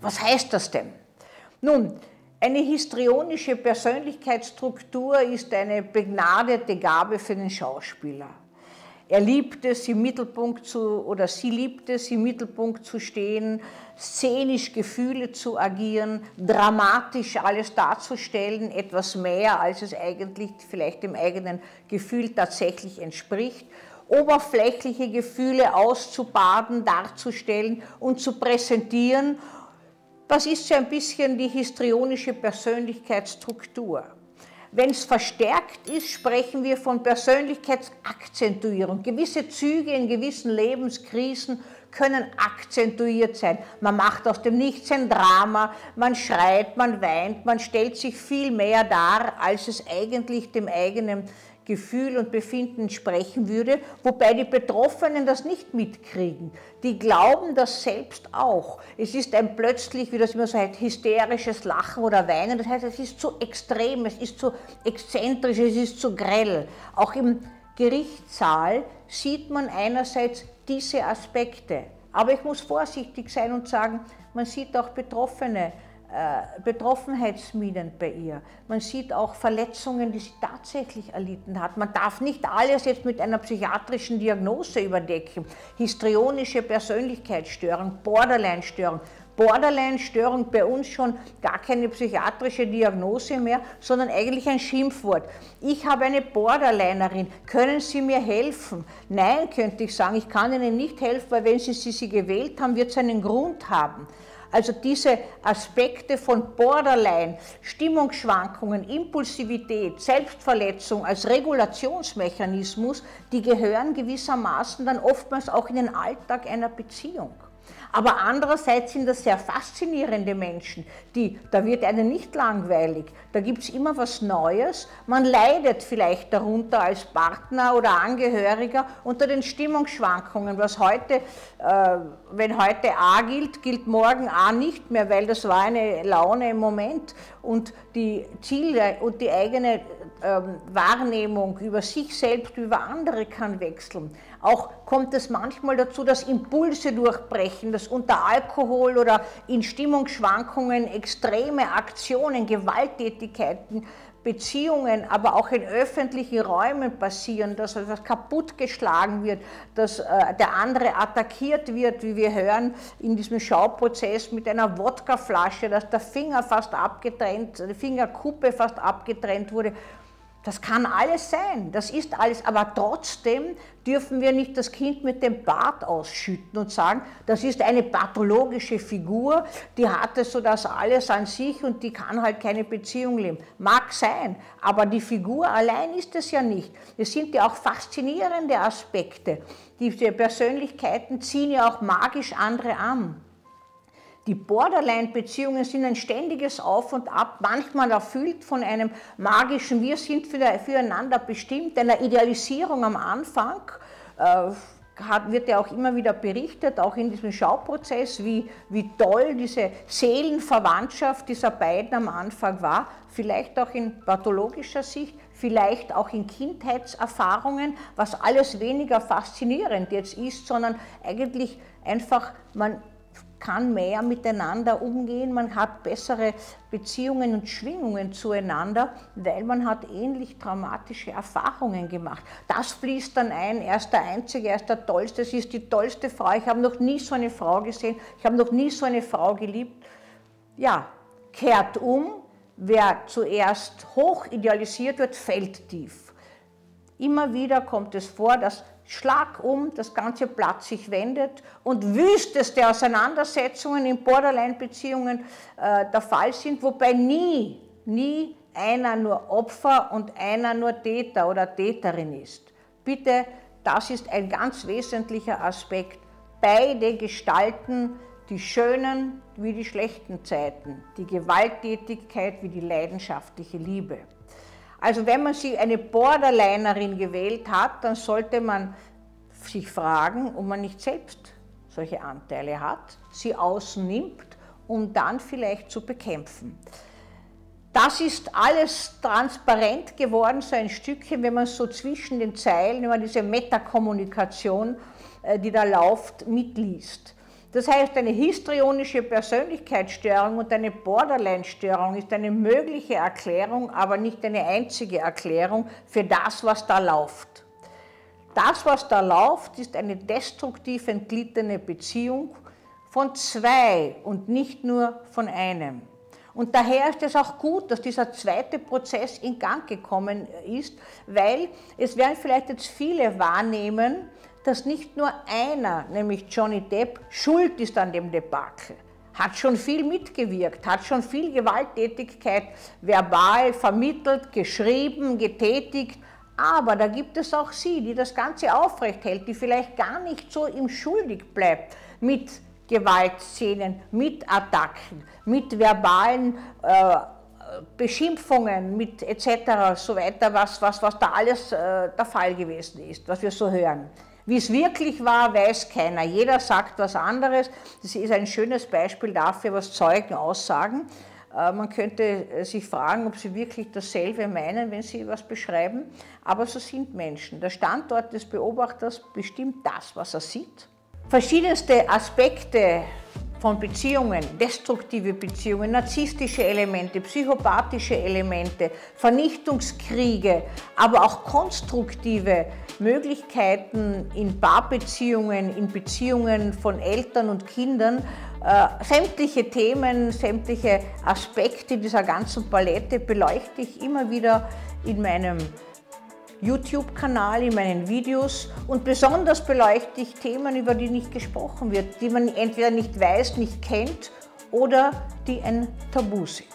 Was heißt das denn? Nun, eine histrionische Persönlichkeitsstruktur ist eine begnadete Gabe für den Schauspieler. Er liebt es, im Mittelpunkt zu, oder sie liebt es, im Mittelpunkt zu stehen, szenisch Gefühle zu agieren, dramatisch alles darzustellen, etwas mehr, als es eigentlich vielleicht dem eigenen Gefühl tatsächlich entspricht, oberflächliche Gefühle auszubaden, darzustellen und zu präsentieren. Das ist so ein bisschen die histrionische Persönlichkeitsstruktur. Wenn es verstärkt ist, sprechen wir von Persönlichkeitsakzentuierung. Gewisse Züge in gewissen Lebenskrisen können akzentuiert sein. Man macht aus dem Nichts ein Drama, man schreit, man weint, man stellt sich viel mehr dar, als es eigentlich dem eigenen Gefühl und Befinden entsprechen würde, wobei die Betroffenen das nicht mitkriegen. Die glauben das selbst auch. Es ist ein plötzlich, wie das immer so heißt, hysterisches Lachen oder Weinen. Das heißt, es ist zu extrem, es ist zu exzentrisch, es ist zu grell. Auch im Gerichtssaal sieht man einerseits diese Aspekte. Aber ich muss vorsichtig sein und sagen, man sieht auch Betroffene, äh, Betroffenheitsminen bei ihr. Man sieht auch Verletzungen, die sie tatsächlich erlitten hat. Man darf nicht alles jetzt mit einer psychiatrischen Diagnose überdecken. Histrionische Persönlichkeitsstörung, Borderline-Störung. Borderline-Störung bei uns schon gar keine psychiatrische Diagnose mehr, sondern eigentlich ein Schimpfwort. Ich habe eine Borderlinerin, können Sie mir helfen? Nein, könnte ich sagen, ich kann Ihnen nicht helfen, weil wenn Sie sie, sie gewählt haben, wird es einen Grund haben. Also diese Aspekte von Borderline, Stimmungsschwankungen, Impulsivität, Selbstverletzung als Regulationsmechanismus, die gehören gewissermaßen dann oftmals auch in den Alltag einer Beziehung. Aber andererseits sind das sehr faszinierende Menschen, die, da wird einem nicht langweilig, da gibt es immer was Neues, man leidet vielleicht darunter als Partner oder Angehöriger unter den Stimmungsschwankungen, was heute, äh, wenn heute A gilt, gilt morgen A nicht mehr, weil das war eine Laune im Moment. Und die Ziele und die eigene ähm, Wahrnehmung über sich selbst, über andere kann wechseln. Auch kommt es manchmal dazu, dass Impulse durchbrechen, dass unter Alkohol oder in Stimmungsschwankungen extreme Aktionen, Gewalttätigkeiten, Beziehungen, aber auch in öffentlichen Räumen passieren, dass etwas kaputtgeschlagen wird, dass äh, der andere attackiert wird, wie wir hören in diesem Schauprozess mit einer Wodkaflasche, dass der Finger fast abgetrennt, die Fingerkuppe fast abgetrennt wurde das kann alles sein, das ist alles, aber trotzdem dürfen wir nicht das Kind mit dem Bart ausschütten und sagen, das ist eine pathologische Figur, die hatte so das alles an sich und die kann halt keine Beziehung leben. Mag sein, aber die Figur allein ist es ja nicht. Es sind ja auch faszinierende Aspekte. Diese Persönlichkeiten ziehen ja auch magisch andere an. Die Borderline-Beziehungen sind ein ständiges Auf und Ab, manchmal erfüllt von einem magischen Wir sind füreinander bestimmt, einer Idealisierung am Anfang. Äh, wird ja auch immer wieder berichtet, auch in diesem Schauprozess, wie, wie toll diese Seelenverwandtschaft dieser beiden am Anfang war, vielleicht auch in pathologischer Sicht, vielleicht auch in Kindheitserfahrungen, was alles weniger faszinierend jetzt ist, sondern eigentlich einfach, man kann mehr miteinander umgehen, man hat bessere Beziehungen und Schwingungen zueinander, weil man hat ähnlich traumatische Erfahrungen gemacht. Das fließt dann ein, er ist der Einzige, er ist der Tollste, sie ist die tollste Frau, ich habe noch nie so eine Frau gesehen, ich habe noch nie so eine Frau geliebt. Ja, kehrt um, wer zuerst hoch idealisiert wird, fällt tief. Immer wieder kommt es vor, dass Schlag um, das ganze Blatt sich wendet und wüsteste Auseinandersetzungen in Borderline-Beziehungen äh, der Fall sind, wobei nie, nie einer nur Opfer und einer nur Täter oder Täterin ist. Bitte, das ist ein ganz wesentlicher Aspekt. Beide gestalten die schönen wie die schlechten Zeiten, die Gewalttätigkeit wie die leidenschaftliche Liebe. Also wenn man sich eine Borderlinerin gewählt hat, dann sollte man sich fragen, ob man nicht selbst solche Anteile hat, sie außen nimmt, um dann vielleicht zu bekämpfen. Das ist alles transparent geworden, so ein Stückchen, wenn man so zwischen den Zeilen, wenn man diese Metakommunikation, äh, die da läuft, mitliest. Das heißt, eine histrionische Persönlichkeitsstörung und eine Borderline-Störung ist eine mögliche Erklärung, aber nicht eine einzige Erklärung für das, was da läuft. Das, was da läuft, ist eine destruktiv entgliedene Beziehung von zwei und nicht nur von einem. Und daher ist es auch gut, dass dieser zweite Prozess in Gang gekommen ist, weil es werden vielleicht jetzt viele wahrnehmen, dass nicht nur einer, nämlich Johnny Depp, schuld ist an dem Debakel. Hat schon viel mitgewirkt, hat schon viel Gewalttätigkeit verbal vermittelt, geschrieben, getätigt. Aber da gibt es auch sie, die das Ganze aufrecht hält, die vielleicht gar nicht so im Schuldig bleibt mit Gewaltszenen, mit Attacken, mit verbalen äh, Beschimpfungen, mit etc. so weiter, was, was, was da alles äh, der Fall gewesen ist, was wir so hören. Wie es wirklich war, weiß keiner. Jeder sagt was anderes. Das ist ein schönes Beispiel dafür, was Zeugen aussagen. Äh, man könnte äh, sich fragen, ob sie wirklich dasselbe meinen, wenn sie was beschreiben. Aber so sind Menschen. Der Standort des Beobachters bestimmt das, was er sieht. Verschiedenste Aspekte von Beziehungen, destruktive Beziehungen, narzisstische Elemente, psychopathische Elemente, Vernichtungskriege, aber auch konstruktive Möglichkeiten in Paarbeziehungen, in Beziehungen von Eltern und Kindern, äh, sämtliche Themen, sämtliche Aspekte dieser ganzen Palette beleuchte ich immer wieder in meinem YouTube-Kanal, in meinen Videos und besonders beleuchte ich Themen, über die nicht gesprochen wird, die man entweder nicht weiß, nicht kennt oder die ein Tabu sind.